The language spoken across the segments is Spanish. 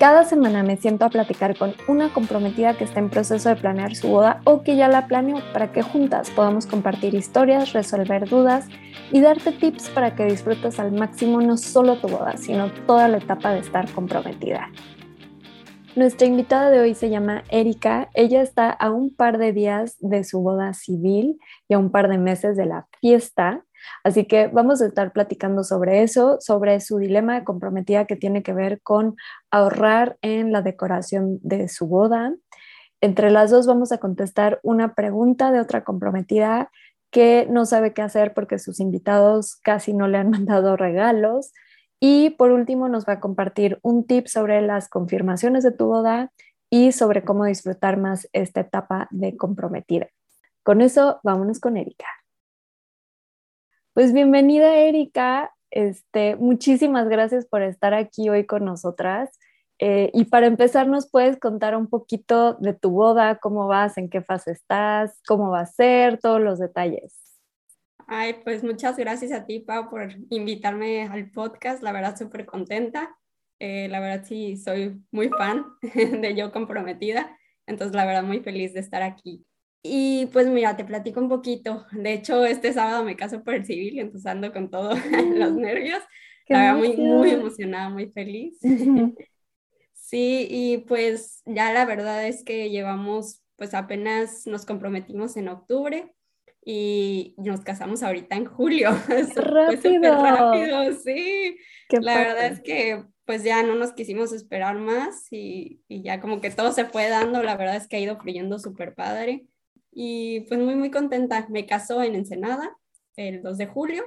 Cada semana me siento a platicar con una comprometida que está en proceso de planear su boda o que ya la planeó para que juntas podamos compartir historias, resolver dudas y darte tips para que disfrutes al máximo no solo tu boda, sino toda la etapa de estar comprometida. Nuestra invitada de hoy se llama Erika. Ella está a un par de días de su boda civil y a un par de meses de la fiesta. Así que vamos a estar platicando sobre eso, sobre su dilema de comprometida que tiene que ver con ahorrar en la decoración de su boda. Entre las dos vamos a contestar una pregunta de otra comprometida que no sabe qué hacer porque sus invitados casi no le han mandado regalos. Y por último nos va a compartir un tip sobre las confirmaciones de tu boda y sobre cómo disfrutar más esta etapa de comprometida. Con eso, vámonos con Erika. Pues bienvenida, Erika. Este, muchísimas gracias por estar aquí hoy con nosotras. Eh, y para empezar, ¿nos puedes contar un poquito de tu boda? ¿Cómo vas? ¿En qué fase estás? ¿Cómo va a ser? Todos los detalles. Ay, pues muchas gracias a ti, Pau, por invitarme al podcast. La verdad, súper contenta. Eh, la verdad, sí, soy muy fan de Yo Comprometida. Entonces, la verdad, muy feliz de estar aquí. Y pues mira, te platico un poquito. De hecho, este sábado me caso por el civil, entonces ando con todos los nervios. Estaba muy, muy emocionada, muy feliz. sí, y pues ya la verdad es que llevamos, pues apenas nos comprometimos en octubre y nos casamos ahorita en julio. Rápido. rápido, sí. la verdad es que pues ya no nos quisimos esperar más y, y, ya como que todo se fue dando. La verdad es que ha ido fluyendo súper padre y pues muy, muy contenta. Me casó en Ensenada el 2 de julio,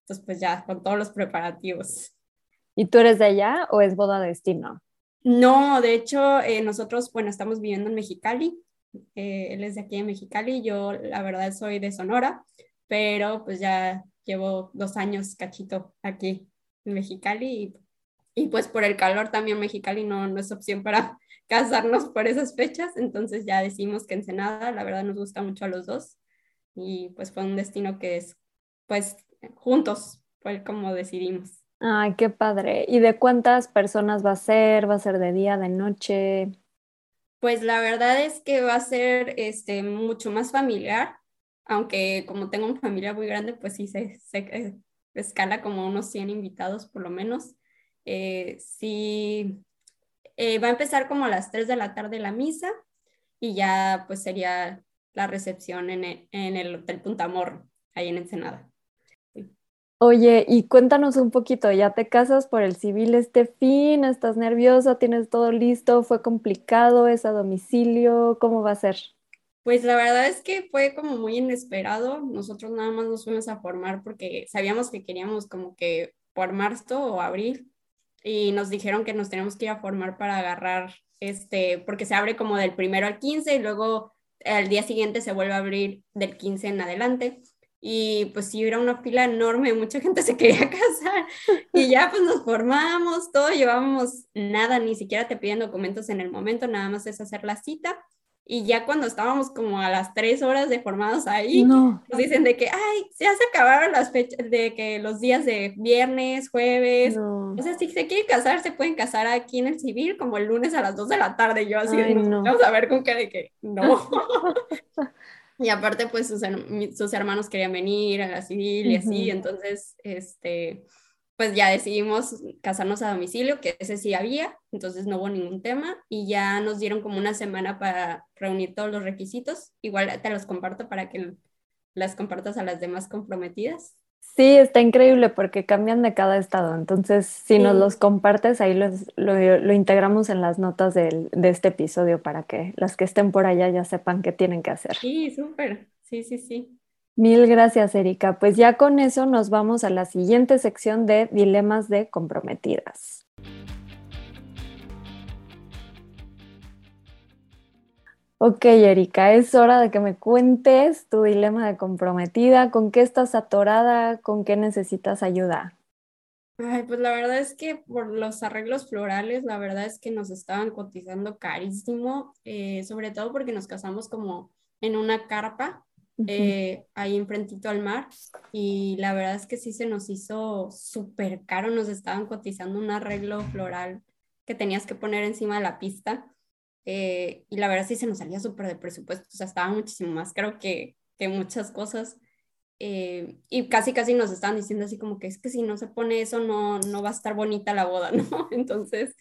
entonces pues ya con todos los preparativos. ¿Y tú eres de allá o es boda de destino? No, de hecho, eh, nosotros, bueno, estamos viviendo en Mexicali. Eh, él es de aquí en Mexicali, yo la verdad soy de Sonora, pero pues ya llevo dos años cachito aquí en Mexicali y, y pues por el calor también Mexicali no, no es opción para casarnos por esas fechas, entonces ya decimos que Ensenada, la verdad nos gusta mucho a los dos y pues fue un destino que es, pues juntos fue como decidimos. Ay, qué padre. ¿Y de cuántas personas va a ser? ¿Va a ser de día, de noche? Pues la verdad es que va a ser este, mucho más familiar, aunque como tengo una familia muy grande, pues sí se, se escala como unos 100 invitados por lo menos. Eh, sí, eh, va a empezar como a las 3 de la tarde la misa y ya pues sería la recepción en el, en el Hotel Puntamor, ahí en Ensenada. Oye, y cuéntanos un poquito, ¿ya te casas por el civil este fin? ¿Estás nerviosa? ¿Tienes todo listo? ¿Fue complicado? ¿Es a domicilio? ¿Cómo va a ser? Pues la verdad es que fue como muy inesperado. Nosotros nada más nos fuimos a formar porque sabíamos que queríamos como que por marzo o abril y nos dijeron que nos tenemos que ir a formar para agarrar, este, porque se abre como del primero al 15 y luego al día siguiente se vuelve a abrir del 15 en adelante. Y pues sí, era una fila enorme, mucha gente se quería casar y ya pues nos formamos, todo llevábamos nada, ni siquiera te piden documentos en el momento, nada más es hacer la cita y ya cuando estábamos como a las tres horas de formados ahí, nos dicen de que, ay, ya se acabaron las fechas, de que los días de viernes, jueves, o sea, si se quieren casar, se pueden casar aquí en el civil como el lunes a las dos de la tarde. Yo así, vamos a ver con qué de que no. y aparte, pues sus, sus hermanos querían venir a la civil y así, entonces, este pues ya decidimos casarnos a domicilio, que ese sí había, entonces no hubo ningún tema y ya nos dieron como una semana para reunir todos los requisitos. Igual te los comparto para que las compartas a las demás comprometidas. Sí, está increíble porque cambian de cada estado. Entonces, si nos los compartes, ahí los, lo, lo, integramos en las notas de, de este episodio para que las que estén por allá ya sepan qué tienen que hacer. Sí, súper. Sí, sí, sí. Mil gracias, Erika. Pues ya con eso nos vamos a la siguiente sección de dilemas de comprometidas. Ok, Erika, es hora de que me cuentes tu dilema de comprometida, con qué estás atorada, con qué necesitas ayuda. Ay, pues la verdad es que por los arreglos florales, la verdad es que nos estaban cotizando carísimo, eh, sobre todo porque nos casamos como en una carpa eh, ahí enfrentito al mar y la verdad es que sí se nos hizo súper caro, nos estaban cotizando un arreglo floral que tenías que poner encima de la pista eh, y la verdad sí se nos salía súper de presupuesto, o sea, estaba muchísimo más caro que, que muchas cosas. Eh, y casi casi nos estaban diciendo así como que es que si no se pone eso no, no va a estar bonita la boda, ¿no? Entonces,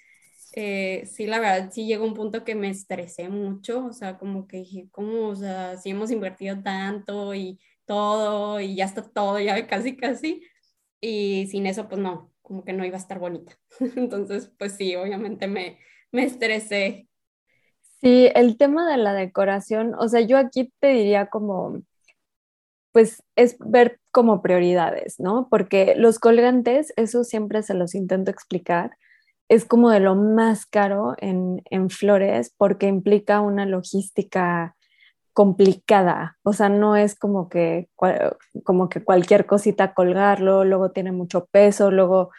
eh, sí, la verdad, sí llegó un punto que me estresé mucho, o sea, como que dije, ¿cómo? O sea, si hemos invertido tanto y todo y ya está todo, ya casi casi, y sin eso, pues no, como que no iba a estar bonita. Entonces, pues sí, obviamente me, me estresé. Sí, el tema de la decoración, o sea, yo aquí te diría como, pues es ver como prioridades, ¿no? Porque los colgantes, eso siempre se los intento explicar, es como de lo más caro en, flores porque implica una logística complicada, o sea, no es como que, como que cualquier cosita colgarlo, luego tiene mucho peso, luego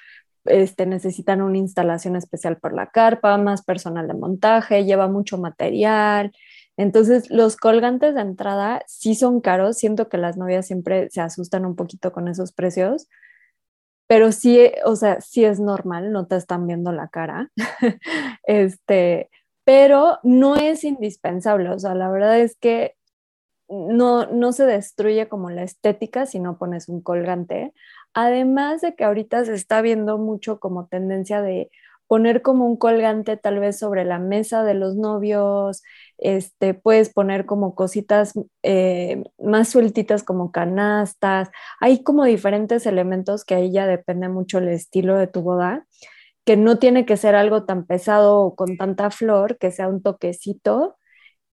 este, necesitan una instalación especial por la carpa, más personal de montaje, lleva mucho material, entonces, los colgantes de entrada sí son caros. Siento que las novias siempre se asustan un poquito con esos precios, pero sí, o sea, sí es normal, no te están viendo la cara. este, pero no es indispensable. O sea, la verdad es que no, no se destruye como la estética si no pones un colgante. Además de que ahorita se está viendo mucho como tendencia de poner como un colgante tal vez sobre la mesa de los novios, este, puedes poner como cositas eh, más sueltitas como canastas, hay como diferentes elementos que ahí ya depende mucho el estilo de tu boda, que no tiene que ser algo tan pesado o con tanta flor, que sea un toquecito.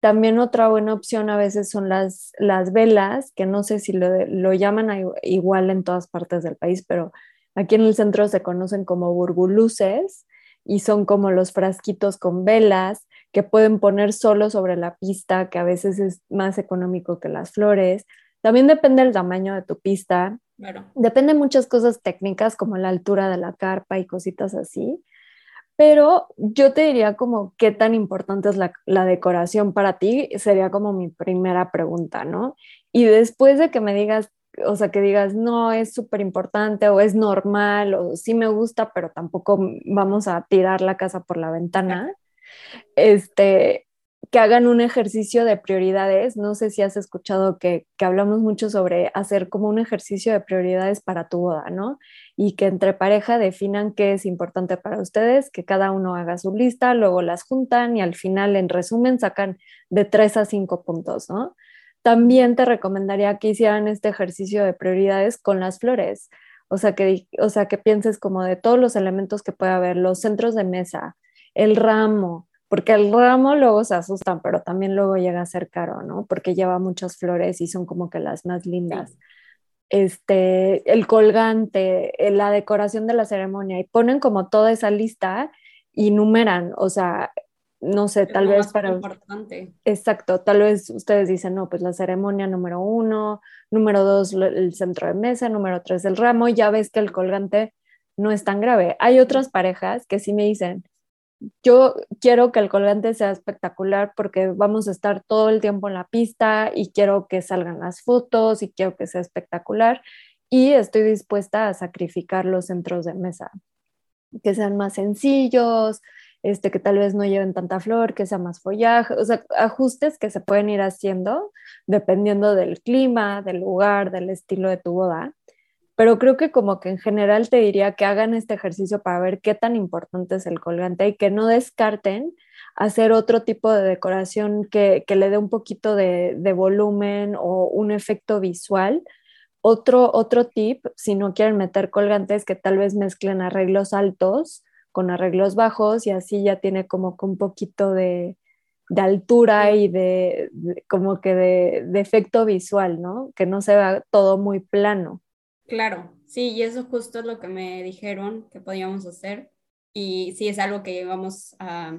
También otra buena opción a veces son las, las velas, que no sé si lo, lo llaman igual en todas partes del país, pero aquí en el centro se conocen como burbuluces y son como los frasquitos con velas que pueden poner solo sobre la pista, que a veces es más económico que las flores. También depende del tamaño de tu pista. Depende de muchas cosas técnicas como la altura de la carpa y cositas así. Pero yo te diría como qué tan importante es la, la decoración para ti, sería como mi primera pregunta, ¿no? Y después de que me digas o sea, que digas, no, es súper importante o es normal o sí me gusta, pero tampoco vamos a tirar la casa por la ventana. Este, que hagan un ejercicio de prioridades. No sé si has escuchado que, que, hablamos mucho sobre hacer como un ejercicio de prioridades para tu boda, ¿no? Y que entre pareja definan qué es importante para ustedes, que cada uno haga su lista, luego las juntan y al final, en resumen, sacan de tres a cinco puntos, ¿no? También te recomendaría que hicieran este ejercicio de prioridades con las flores. O sea, que, o sea, que pienses como de todos los elementos que puede haber, los centros de mesa, el ramo, porque el ramo luego se asustan, pero también luego llega a ser caro, ¿no? Porque lleva muchas flores y son como que las más lindas. Este, el colgante, eh, la decoración de la ceremonia, y ponen como toda esa lista y numeran, o sea, no sé, tal vez para... Importante. Exacto, tal vez ustedes dicen, no, pues la ceremonia número uno, número dos, el centro de mesa, número tres, el ramo, ya ves que el colgante no es tan grave. Hay otras parejas que sí me dicen, yo quiero que el colgante sea espectacular porque vamos a estar todo el tiempo en la pista y quiero que salgan las fotos y quiero que sea espectacular y estoy dispuesta a sacrificar los centros de mesa, que sean más sencillos, este, que tal vez no lleven tanta flor, que sea más follaje, o sea, ajustes que se pueden ir haciendo dependiendo del clima, del lugar, del estilo de tu boda. Pero creo que como que en general te diría que hagan este ejercicio para ver qué tan importante es el colgante y que no descarten hacer otro tipo de decoración que, le dé un poquito de, de, volumen o un efecto visual. Otro, otro tip, si no quieren meter colgantes, que tal vez mezclen arreglos altos con arreglos bajos y así ya tiene como un poquito de, altura y de, como que de, efecto visual, ¿no? Que no se vea todo muy plano. Claro, sí, y eso justo es lo que me dijeron que podíamos hacer y sí es algo que vamos a,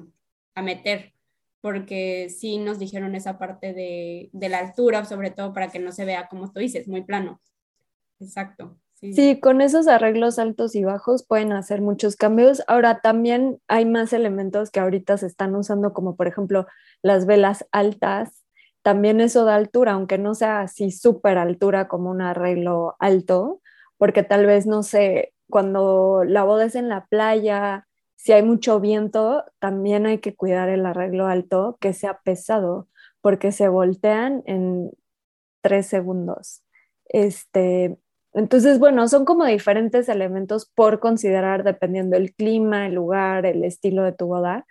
a meter porque sí nos dijeron esa parte de, de, la altura, sobre todo para que no se vea, como tú dices, muy plano. Exacto Sí. con esos arreglos altos y bajos pueden hacer muchos cambios. Ahora también hay más elementos que ahorita se están usando, como por ejemplo las velas altas. También eso da altura, aunque no sea así súper altura como un arreglo alto, porque tal vez, no sé, cuando la boda es en la playa, si hay mucho viento, también hay que cuidar el arreglo alto, que sea pesado, porque se voltean en tres segundos. Este, entonces, bueno, son como diferentes elementos por considerar dependiendo del clima, el lugar, el estilo de tu boda,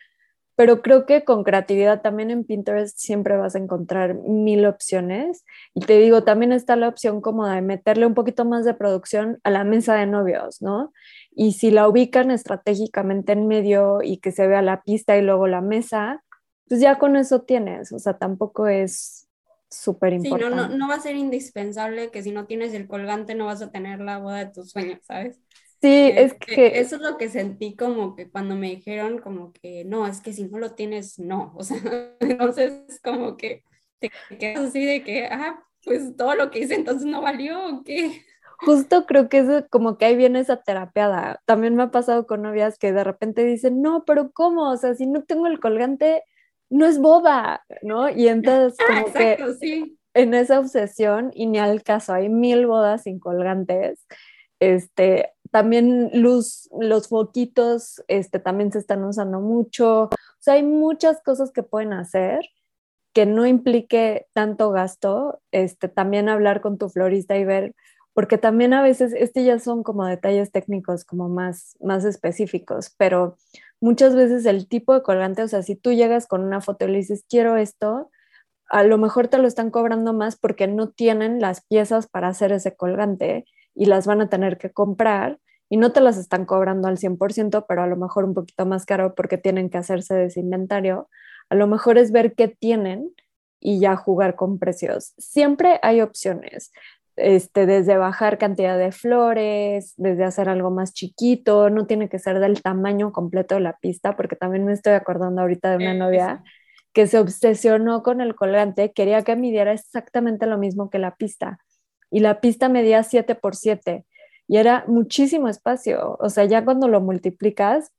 pero creo que con creatividad también en Pinterest siempre vas a encontrar mil opciones. Y te digo, también está la opción como de meterle un poquito más de producción a la mesa de novios, ¿no? Y si la ubican estratégicamente en medio y que se vea la pista y luego la mesa, pues ya con eso tienes, o sea, tampoco es súper importante. Sí, no, no, no va a ser indispensable que si no tienes el colgante no vas a tener la boda de tus sueños, ¿sabes? Sí, es que... Eso es lo que sentí como que cuando me dijeron como que no, es que si no lo tienes, no. O sea, entonces como que te quedas así de que, ah, pues todo lo que hice entonces no valió o qué. Justo creo que es como que ahí viene esa terapeada. También me ha pasado con novias que de repente dicen, no, pero ¿cómo? O sea, si no tengo el colgante, no es boda, ¿no? Y entonces ah, como que sí. en esa obsesión, y ni al caso, hay mil bodas sin colgantes. Este, también luz, los foquitos, este, también se están usando mucho. O sea, hay muchas cosas que pueden hacer que no implique tanto gasto. Este, también hablar con tu florista y ver, porque también a veces, este ya son como detalles técnicos, como más, más específicos, pero muchas veces el tipo de colgante, o sea, si tú llegas con una foto y le dices, quiero esto, a lo mejor te lo están cobrando más porque no tienen las piezas para hacer ese colgante y las van a tener que comprar y no te las están cobrando al 100%, pero a lo mejor un poquito más caro porque tienen que hacerse de ese inventario. A lo mejor es ver qué tienen y ya jugar con precios. Siempre hay opciones. Este, desde bajar cantidad de flores, desde hacer algo más chiquito, no tiene que ser del tamaño completo de la pista, porque también me estoy acordando ahorita de una novia que se obsesionó con el colgante, quería que midiera exactamente lo mismo que la pista, y la pista medía 7 por 7 y era muchísimo espacio, o sea, ya cuando lo multiplicas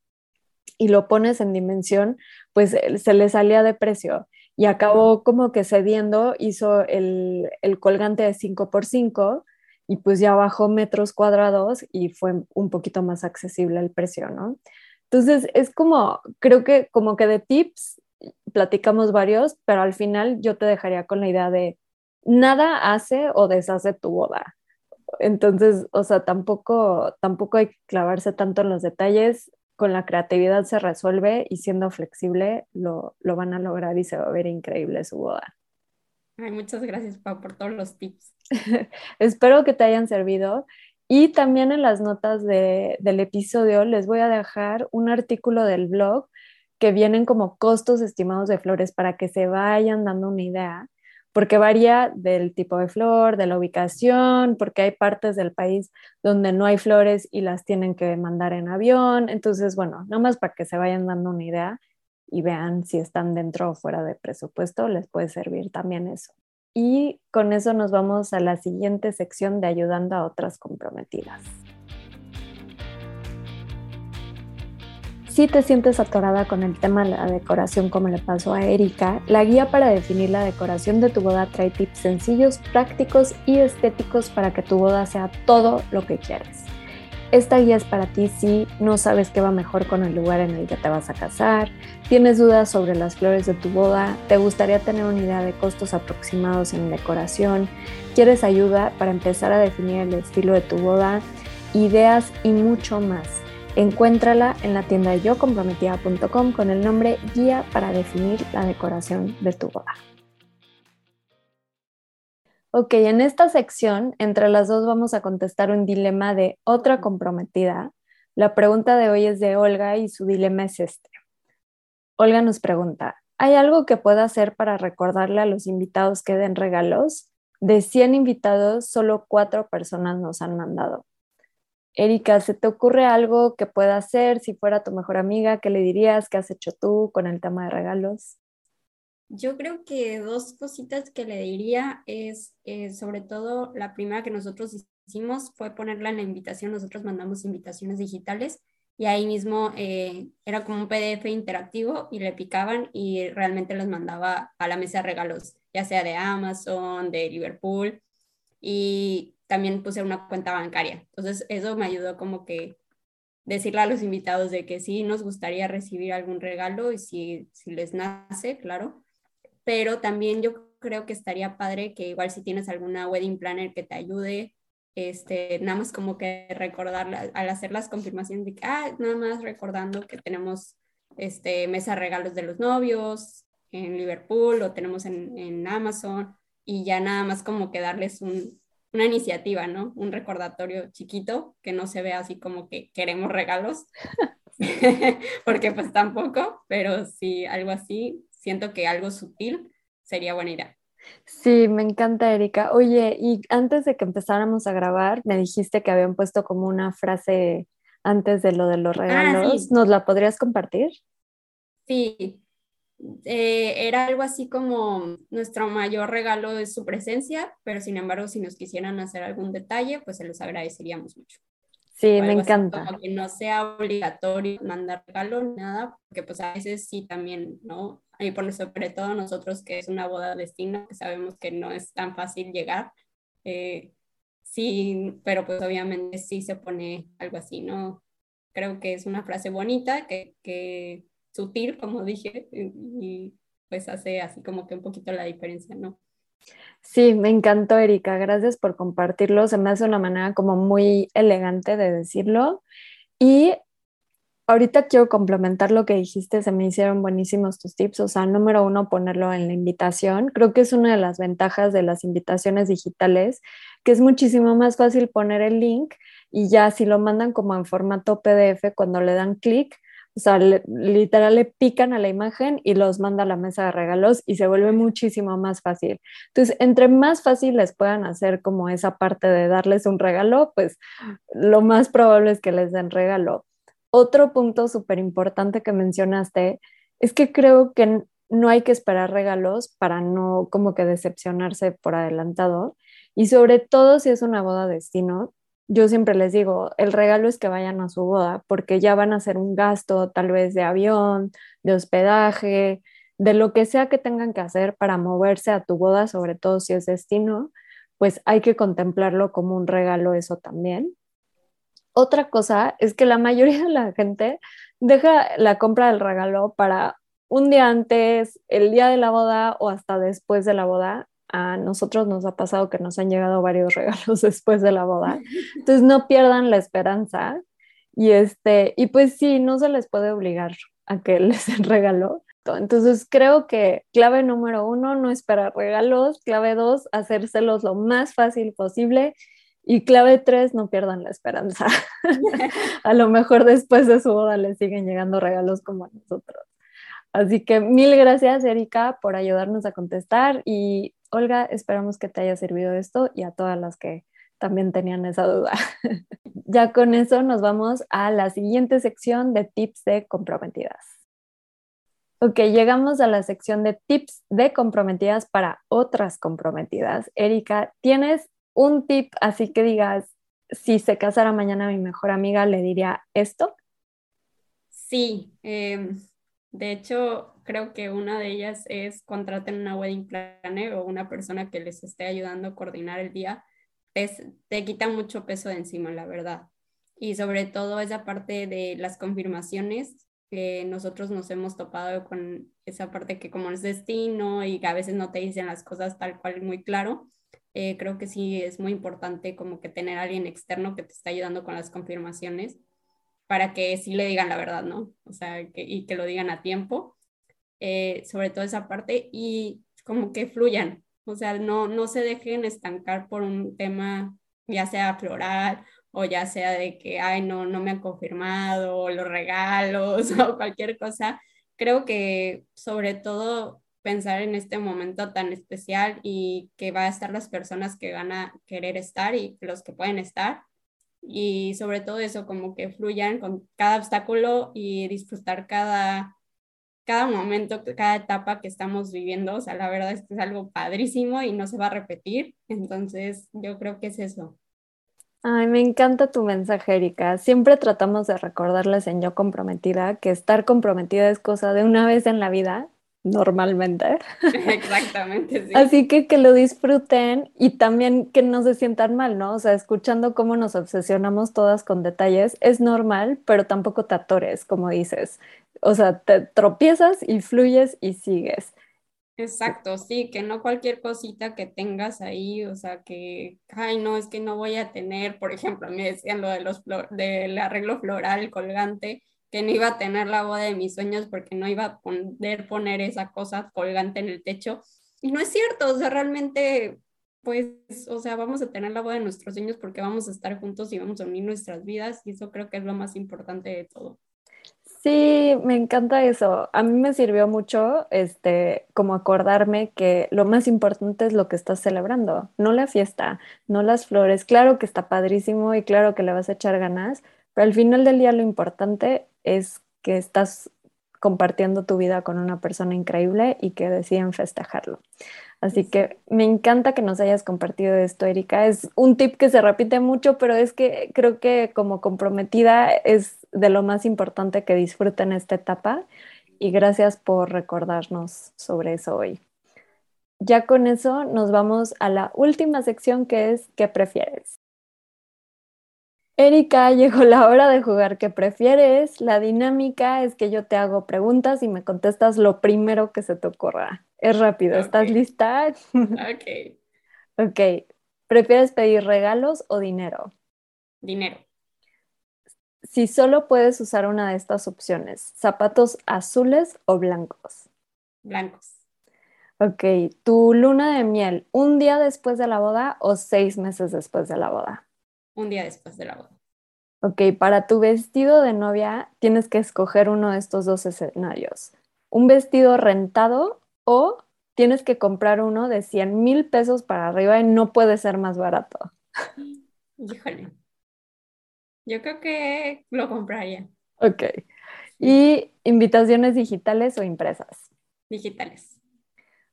y lo pones en dimensión, pues eh, se le salía de precio y acabó como que cediendo, hizo el, colgante de 5 por 5 y pues ya bajó metros cuadrados y fue un poquito más accesible el precio, ¿no? Entonces es como, creo que como que de tips platicamos varios, pero al final yo te dejaría con la idea de nada hace o deshace tu boda. Entonces, o sea, tampoco, tampoco hay que clavarse tanto en los detalles con la creatividad se resuelve y siendo flexible lo, van a lograr y se va a ver increíble su boda. Ay, muchas gracias, Pau, por todos los tips. Espero que te hayan servido. Y también en las notas del episodio les voy a dejar un artículo del blog que vienen como costos estimados de flores para que se vayan dando una idea porque varía del tipo de flor, de la ubicación, porque hay partes del país donde no hay flores y las tienen que mandar en avión. Entonces, bueno, nada más para que se vayan dando una idea y vean si están dentro o fuera de presupuesto, les puede servir también eso. Y con eso nos vamos a la siguiente sección de ayudando a otras comprometidas. Si te sientes atorada con el tema de la decoración como le pasó a Erika, la guía para definir la decoración de tu boda trae tips sencillos, prácticos y estéticos para que tu boda sea todo lo que quieres. Esta guía es para ti si no sabes qué va mejor con el lugar en el que te vas a casar, tienes dudas sobre las flores de tu boda, te gustaría tener una idea de costos aproximados en decoración, quieres ayuda para empezar a definir el estilo de tu boda, ideas y mucho más. Encuéntrala en la tienda de yocomprometida.com con el nombre Guía para definir la decoración de tu boda. Ok, en esta sección, entre las dos vamos a contestar un dilema de otra comprometida. La pregunta de hoy es de Olga y su dilema es este. Olga nos pregunta, ¿hay algo que pueda hacer para recordarle a los invitados que den regalos? De 100 invitados, solo 4 personas nos han mandado. Erika, ¿se te ocurre algo que pueda hacer si fuera tu mejor amiga? ¿Qué le dirías? ¿Qué has hecho tú con el tema de regalos? Yo creo que dos cositas que le diría es, eh, sobre todo, la primera que nosotros hicimos fue ponerla en la invitación, nosotros mandamos invitaciones digitales y ahí mismo eh, era como un PDF interactivo y le picaban y realmente los mandaba a la mesa de regalos, ya sea de Amazon, de Liverpool y también puse una cuenta bancaria. Entonces eso me ayudó como que decirle a los invitados de que sí nos gustaría recibir algún regalo y si, si les nace, claro. Pero también yo creo que estaría padre que igual si tienes alguna wedding planner que te ayude este, nada más como que recordar al hacer las confirmaciones de que, ah, nada más recordando que tenemos este, mesa regalos de los novios en Liverpool o tenemos en, en Amazon y ya nada más como que darles un, una iniciativa, ¿no? Un recordatorio chiquito que no se vea así como que queremos regalos, porque pues tampoco, pero sí algo así, siento que algo sutil sería buena idea. Sí, me encanta, Erika. Oye, y antes de que empezáramos a grabar, me dijiste que habían puesto como una frase antes de lo de los ah, regalos. ¿Nos la podrías compartir? Sí, eh, era algo así como nuestro mayor regalo es su presencia, pero sin embargo, si nos quisieran hacer algún detalle, pues se los agradeceríamos mucho. Sí, me encanta. Como que no sea obligatorio mandar regalo, nada, porque pues a veces sí también, ¿no? Y por sobre todo nosotros que es una boda destino, que sabemos que no es tan fácil llegar, eh, sí, pero pues obviamente sí se pone algo así, ¿no? Creo que es una frase bonita, que, que sutil, como dije, y pues hace así como que un poquito la diferencia, ¿no? Sí, me encantó, Erika. Gracias por compartirlo. Se me hace una manera como muy elegante de decirlo. Y ahorita quiero complementar lo que dijiste. Se me hicieron buenísimos tus tips. O sea, número uno, ponerlo en la invitación. Creo que es una de las ventajas de las invitaciones digitales, que es muchísimo más fácil poner el link y ya si lo mandan como en formato PDF, cuando le dan clic, o sea, literal le pican a la imagen y los manda a la mesa de regalos y se vuelve muchísimo más fácil. Entonces, entre más fácil les puedan hacer como esa parte de darles un regalo, pues lo más probable es que les den regalo. Otro punto súper importante que mencionaste es que creo que no hay que esperar regalos para no como que decepcionarse por adelantado y sobre todo si es una boda destino, yo siempre les digo, el regalo es que vayan a su boda, porque ya van a hacer un gasto tal vez de avión, de hospedaje, de lo que sea que tengan que hacer para moverse a tu boda, sobre todo si es destino, pues hay que contemplarlo como un regalo eso también. Otra cosa es que la mayoría de la gente deja la compra del regalo para un día antes, el día de la boda o hasta después de la boda a nosotros nos ha pasado que nos han llegado varios regalos después de la boda. Entonces no pierdan la esperanza. Y este, y pues sí, no se les puede obligar a que les den regalo. Entonces creo que clave número uno, no esperar regalos. Clave dos, hacérselos lo más fácil posible. Y clave tres, no pierdan la esperanza. a lo mejor después de su boda les siguen llegando regalos como a nosotros. Así que mil gracias, Erika, por ayudarnos a contestar y Olga, esperamos que te haya servido esto y a todas las que también tenían esa duda. ya con eso nos vamos a la siguiente sección de tips de comprometidas. Ok, llegamos a la sección de tips de comprometidas para otras comprometidas. Erika, ¿tienes un tip así que digas, si se casara mañana mi mejor amiga, le diría esto? Sí, em, de hecho, creo que una de ellas es contraten una wedding planner o una persona que les esté ayudando a coordinar el día. te quita mucho peso de encima, la verdad. Y sobre todo esa parte de las confirmaciones, que nosotros nos hemos topado con esa parte que como es destino y que a veces no te dicen las cosas tal cual muy claro, eh, creo que sí es muy importante como que tener a alguien externo que te está ayudando con las confirmaciones para que sí le digan la verdad, ¿no? O sea, y que lo digan a tiempo, eh, sobre todo esa parte, y como que fluyan, o sea, no, no se dejen estancar por un tema, ya sea floral o ya sea de que, ay, no, no me han confirmado, los regalos o cualquier cosa. Creo que sobre todo pensar en este momento tan especial y que va a estar las personas que van a querer estar y los que pueden estar y sobre todo eso, como que fluyan con cada obstáculo y disfrutar cada, cada momento, cada etapa que estamos viviendo. O sea, la verdad es que es algo padrísimo y no se va a repetir. Entonces, yo creo que es eso. Ay, me encanta tu mensaje, Erika. Siempre tratamos de recordarles en Yo Comprometida que estar comprometida es cosa de una vez en la vida, normalmente. Exactamente, sí. Así que que lo disfruten y también que no se sientan mal, ¿no? O sea, escuchando cómo nos obsesionamos todas con detalles es normal, pero tampoco te atores, como dices. O sea, te tropiezas y fluyes y sigues. Exacto, sí, que no cualquier cosita que tengas ahí, o sea, que, ay, no, es que no voy a tener, por ejemplo, me decían lo de los del arreglo floral colgante, que no iba a tener la boda de mis sueños porque no iba a poder poner esa cosa colgante en el techo. Y no es cierto, o sea, realmente, pues, o sea, vamos a tener la boda de nuestros sueños porque vamos a estar juntos y vamos a unir nuestras vidas y eso creo que es lo más importante de todo. Sí, me encanta eso. A mí me sirvió mucho, este, como acordarme que lo más importante es lo que estás celebrando, no la fiesta, no las flores. Claro que está padrísimo y claro que le vas a echar ganas, pero al final del día lo importante es que estás compartiendo tu vida con una persona increíble y que deciden festejarlo. Así que me encanta que nos hayas compartido esto, Erika. Es un tip que se repite mucho, pero es que creo que como comprometida es de lo más importante que disfruten esta etapa y gracias por recordarnos sobre eso hoy. Ya con eso nos vamos a la última sección que es ¿qué prefieres? Erika, llegó la hora de jugar ¿qué prefieres? La dinámica es que yo te hago preguntas y me contestas lo primero que se te ocurra. Es rápido, ¿estás lista? Ok. ok. ¿Prefieres pedir regalos o dinero? Dinero. Si solo puedes usar una de estas opciones, ¿zapatos azules o blancos? Blancos. Ok, ¿tu luna de miel un día después de la boda o seis meses después de la boda? Un día después de la boda. Ok, para tu vestido de novia tienes que escoger uno de estos dos escenarios. Un vestido rentado o tienes que comprar uno de 100 mil pesos para arriba y no puede ser más barato. Híjole. Yo creo que lo compraría. Ok. ¿Y invitaciones digitales o impresas? Digitales.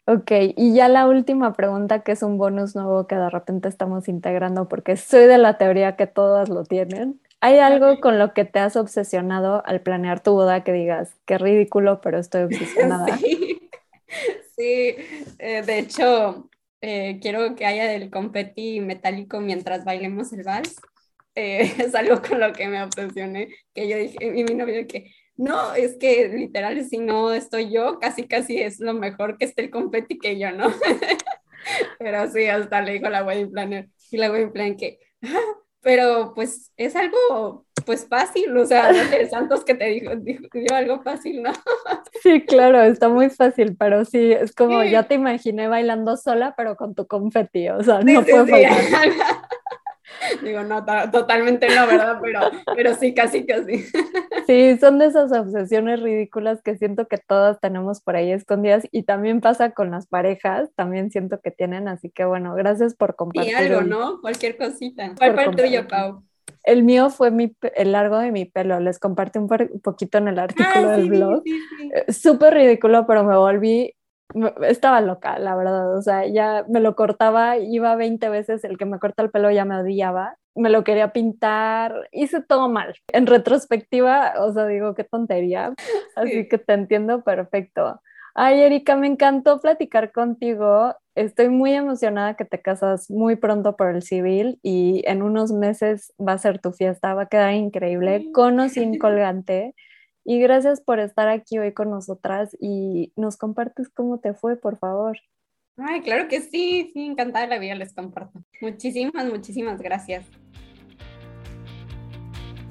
Ok, y ya la última pregunta, que es un bonus nuevo que de repente estamos integrando porque soy de la teoría que todas lo tienen. ¿Hay algo con lo que te has obsesionado al planear tu boda que digas, qué ridículo, pero estoy obsesionada? Sí, eh, de hecho, eh, quiero que haya del confeti metálico mientras bailemos el vals. Eh, es algo con lo que me obsesioné, que yo dije, y mi novio que, no, es que literal, si no estoy yo, casi casi es lo mejor que esté el confeti que yo, ¿no? Pero sí, hasta le dijo la wedding planner, y la wedding planner que, ah, pero pues es algo pues fácil, o sea, el Santos que te dijo, dio algo fácil, ¿no? Sí, claro, está muy fácil, pero sí, es como ya te imaginé bailando sola, pero con tu confeti, o sea, no puedo faltar. Digo, no, totalmente no, ¿verdad? Pero, pero sí, casi casi. Sí, son de esas obsesiones ridículas que siento que todas tenemos por ahí escondidas y también pasa con las parejas, también siento que tienen, así que bueno, gracias por compartir. Y algo, ¿no? Cualquier cosita. ¿Cuál fue el tuyo, Pau? El mío fue mi, el largo de mi pelo. Les compartí un, poquito en el artículo del blog. Eh, súper ridículo, pero me volví, estaba loca, la verdad. O sea, ya me lo cortaba, iba 20 veces, el que me corta el pelo ya me odiaba. Me lo quería pintar, hice todo mal. En retrospectiva, o sea, digo, qué tontería. Así que te entiendo perfecto. Ay, Erika, me encantó platicar contigo. Estoy muy emocionada que te casas muy pronto por el civil y en unos meses va a ser tu fiesta, va a quedar increíble, con o sin colgante. Y gracias por estar aquí hoy con nosotras y nos compartes cómo te fue, por favor. Ay, claro que sí, sí, encantada de la vida les comparto. Muchísimas, muchísimas gracias.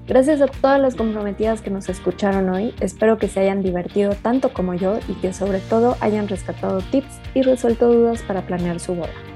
Gracias a todas las comprometidas que nos escucharon hoy, espero que se hayan divertido tanto como yo y que sobre todo hayan rescatado tips y resuelto dudas para planear su boda.